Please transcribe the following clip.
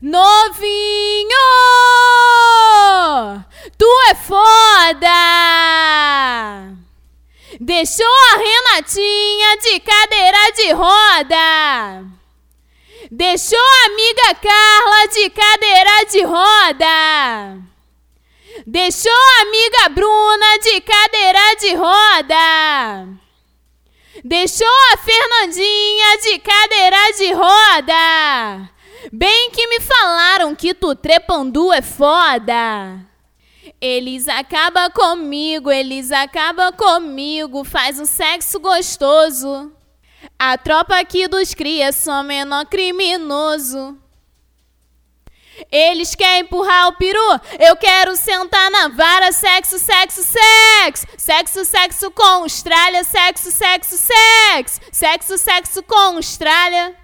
Novinho! Tu é foda! Deixou a Renatinha de cadeira de roda. Deixou a amiga Carla de cadeira de roda. Deixou a amiga Bruna de cadeira de roda. Deixou a Fernandinha de cadeira de roda. Bem me falaram que tu trepandu é foda. Eles acabam comigo, eles acabam comigo, faz um sexo gostoso. A tropa aqui dos cria só menor criminoso. Eles querem empurrar o peru, eu quero sentar na vara. Sexo, sexo, sexo. Sexo, sexo com Austrália. Sexo, sexo, sexo. Sexo, sexo com Austrália.